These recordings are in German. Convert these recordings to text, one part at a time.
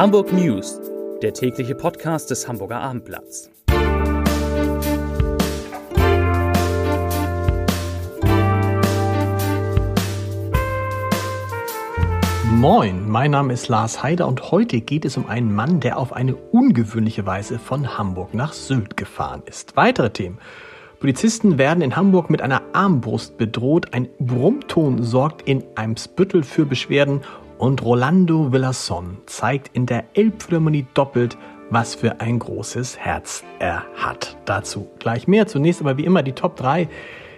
Hamburg News, der tägliche Podcast des Hamburger Abendblatts. Moin, mein Name ist Lars Heider und heute geht es um einen Mann, der auf eine ungewöhnliche Weise von Hamburg nach Sylt gefahren ist. Weitere Themen. Polizisten werden in Hamburg mit einer Armbrust bedroht. Ein Brummton sorgt in Eimsbüttel für Beschwerden und Rolando Villasson zeigt in der Elbphilharmonie doppelt, was für ein großes Herz er hat. Dazu gleich mehr. Zunächst aber wie immer die Top 3,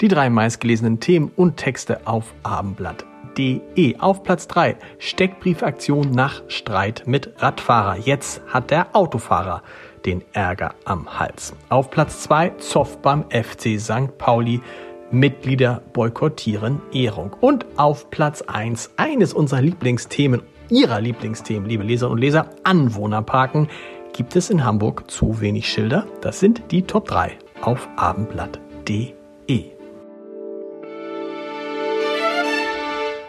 die drei meistgelesenen Themen und Texte auf abendblatt.de. Auf Platz 3 Steckbriefaktion nach Streit mit Radfahrer. Jetzt hat der Autofahrer den Ärger am Hals. Auf Platz 2 Zoff beim FC St. Pauli. Mitglieder boykottieren Ehrung. Und auf Platz 1 eines unserer Lieblingsthemen, Ihrer Lieblingsthemen, liebe Leserinnen und Leser, Anwohnerparken, gibt es in Hamburg zu wenig Schilder. Das sind die Top 3 auf abendblatt.de.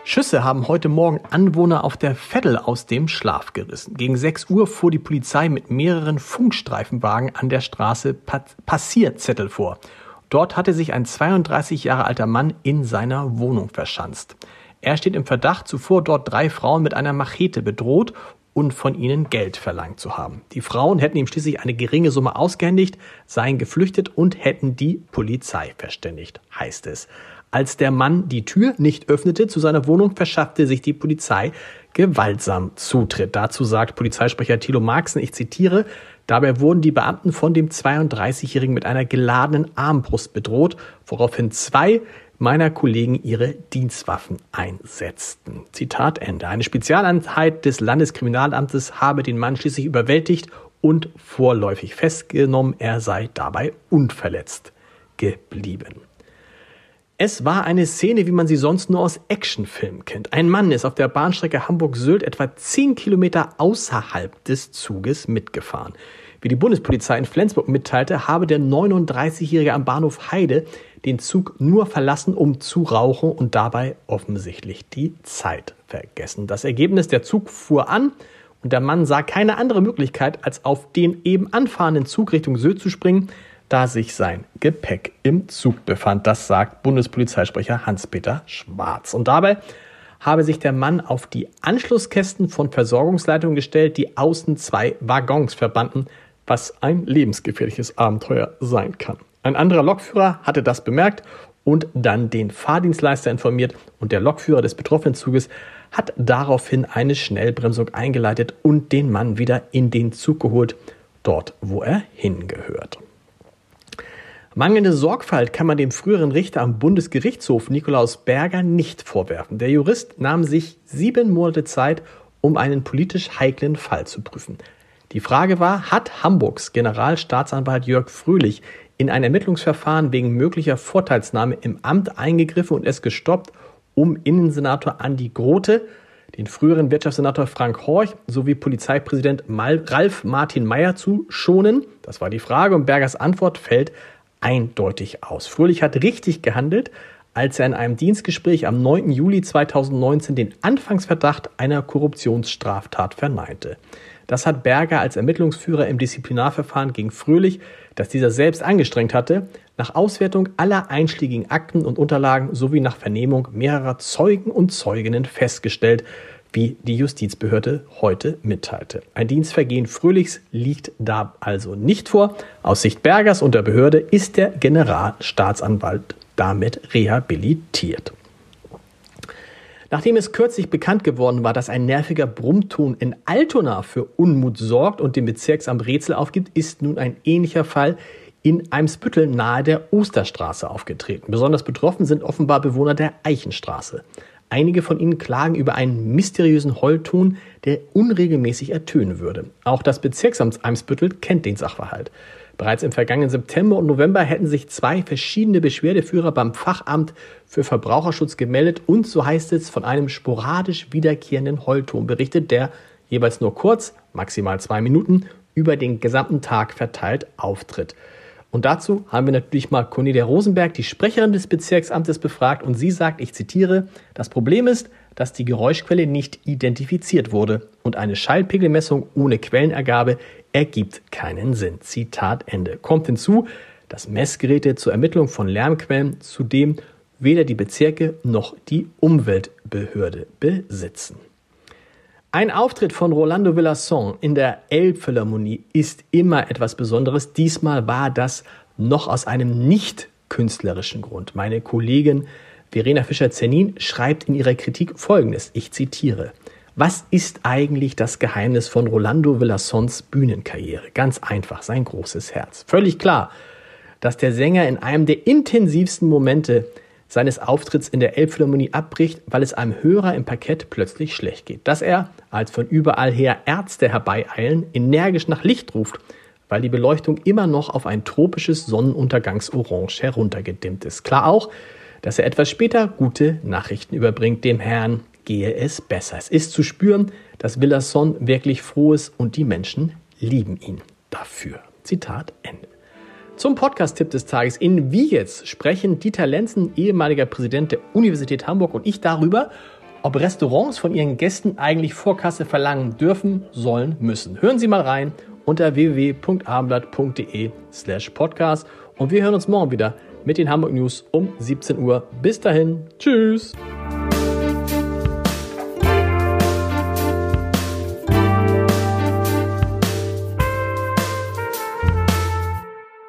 Schüsse haben heute Morgen Anwohner auf der Veddel aus dem Schlaf gerissen. Gegen 6 Uhr fuhr die Polizei mit mehreren Funkstreifenwagen an der Straße Passierzettel vor. Dort hatte sich ein 32 Jahre alter Mann in seiner Wohnung verschanzt. Er steht im Verdacht, zuvor dort drei Frauen mit einer Machete bedroht und von ihnen Geld verlangt zu haben. Die Frauen hätten ihm schließlich eine geringe Summe ausgehändigt, seien geflüchtet und hätten die Polizei verständigt, heißt es. Als der Mann die Tür nicht öffnete zu seiner Wohnung, verschaffte sich die Polizei gewaltsam Zutritt. Dazu sagt Polizeisprecher Thilo Marxen, ich zitiere, dabei wurden die Beamten von dem 32-Jährigen mit einer geladenen Armbrust bedroht, woraufhin zwei meiner Kollegen ihre Dienstwaffen einsetzten. Zitat Ende. Eine Spezialeinheit des Landeskriminalamtes habe den Mann schließlich überwältigt und vorläufig festgenommen. Er sei dabei unverletzt geblieben. Es war eine Szene, wie man sie sonst nur aus Actionfilmen kennt. Ein Mann ist auf der Bahnstrecke Hamburg-Sylt etwa 10 Kilometer außerhalb des Zuges mitgefahren. Wie die Bundespolizei in Flensburg mitteilte, habe der 39-Jährige am Bahnhof Heide den Zug nur verlassen, um zu rauchen und dabei offensichtlich die Zeit vergessen. Das Ergebnis, der Zug fuhr an und der Mann sah keine andere Möglichkeit, als auf den eben anfahrenden Zug Richtung Sylt zu springen da sich sein Gepäck im Zug befand. Das sagt Bundespolizeisprecher Hans-Peter Schwarz. Und dabei habe sich der Mann auf die Anschlusskästen von Versorgungsleitungen gestellt, die außen zwei Waggons verbanden, was ein lebensgefährliches Abenteuer sein kann. Ein anderer Lokführer hatte das bemerkt und dann den Fahrdienstleister informiert und der Lokführer des betroffenen Zuges hat daraufhin eine Schnellbremsung eingeleitet und den Mann wieder in den Zug geholt, dort wo er hingehört. Mangelnde Sorgfalt kann man dem früheren Richter am Bundesgerichtshof Nikolaus Berger nicht vorwerfen. Der Jurist nahm sich sieben Monate Zeit, um einen politisch heiklen Fall zu prüfen. Die Frage war, hat Hamburgs Generalstaatsanwalt Jörg Fröhlich in ein Ermittlungsverfahren wegen möglicher Vorteilsnahme im Amt eingegriffen und es gestoppt, um Innensenator Andi Grote, den früheren Wirtschaftssenator Frank Horch sowie Polizeipräsident Ralf Martin Mayer zu schonen? Das war die Frage und Bergers Antwort fällt eindeutig aus. Fröhlich hat richtig gehandelt, als er in einem Dienstgespräch am 9. Juli 2019 den Anfangsverdacht einer Korruptionsstraftat verneinte. Das hat Berger als Ermittlungsführer im Disziplinarverfahren gegen Fröhlich, das dieser selbst angestrengt hatte, nach Auswertung aller einschlägigen Akten und Unterlagen sowie nach Vernehmung mehrerer Zeugen und Zeuginnen festgestellt, wie die Justizbehörde heute mitteilte. Ein Dienstvergehen Fröhlichs liegt da also nicht vor. Aus Sicht Bergers und der Behörde ist der Generalstaatsanwalt damit rehabilitiert. Nachdem es kürzlich bekannt geworden war, dass ein nerviger Brummton in Altona für Unmut sorgt und dem Bezirksamt Rätsel aufgibt, ist nun ein ähnlicher Fall in Eimsbüttel nahe der Osterstraße aufgetreten. Besonders betroffen sind offenbar Bewohner der Eichenstraße. Einige von ihnen klagen über einen mysteriösen Heulton, der unregelmäßig ertönen würde. Auch das Bezirksamt Eimsbüttel kennt den Sachverhalt. Bereits im vergangenen September und November hätten sich zwei verschiedene Beschwerdeführer beim Fachamt für Verbraucherschutz gemeldet und, so heißt es, von einem sporadisch wiederkehrenden Heulton berichtet, der jeweils nur kurz, maximal zwei Minuten, über den gesamten Tag verteilt auftritt. Und dazu haben wir natürlich mal Cornelia Rosenberg, die Sprecherin des Bezirksamtes, befragt und sie sagt, ich zitiere, das Problem ist, dass die Geräuschquelle nicht identifiziert wurde und eine Schallpegelmessung ohne Quellenergabe ergibt keinen Sinn. Zitat Ende. Kommt hinzu, dass Messgeräte zur Ermittlung von Lärmquellen zudem weder die Bezirke noch die Umweltbehörde besitzen. Ein Auftritt von Rolando Villasson in der Elbphilharmonie ist immer etwas Besonderes. Diesmal war das noch aus einem nicht künstlerischen Grund. Meine Kollegin Verena Fischer-Zernin schreibt in ihrer Kritik folgendes, ich zitiere. Was ist eigentlich das Geheimnis von Rolando Villassons Bühnenkarriere? Ganz einfach, sein großes Herz. Völlig klar, dass der Sänger in einem der intensivsten Momente seines Auftritts in der Elbphilharmonie abbricht, weil es einem Hörer im Parkett plötzlich schlecht geht. Dass er, als von überall her Ärzte herbeieilen, energisch nach Licht ruft, weil die Beleuchtung immer noch auf ein tropisches Sonnenuntergangsorange heruntergedimmt ist. Klar auch, dass er etwas später gute Nachrichten überbringt. Dem Herrn gehe es besser. Es ist zu spüren, dass Villasson wirklich froh ist und die Menschen lieben ihn dafür. Zitat Ende. Zum Podcast-Tipp des Tages. In Wie jetzt sprechen Dieter Lenzen, ehemaliger Präsident der Universität Hamburg und ich darüber, ob Restaurants von ihren Gästen eigentlich Vorkasse verlangen dürfen, sollen, müssen. Hören Sie mal rein unter www.abendblatt.de slash podcast und wir hören uns morgen wieder mit den Hamburg News um 17 Uhr. Bis dahin, tschüss!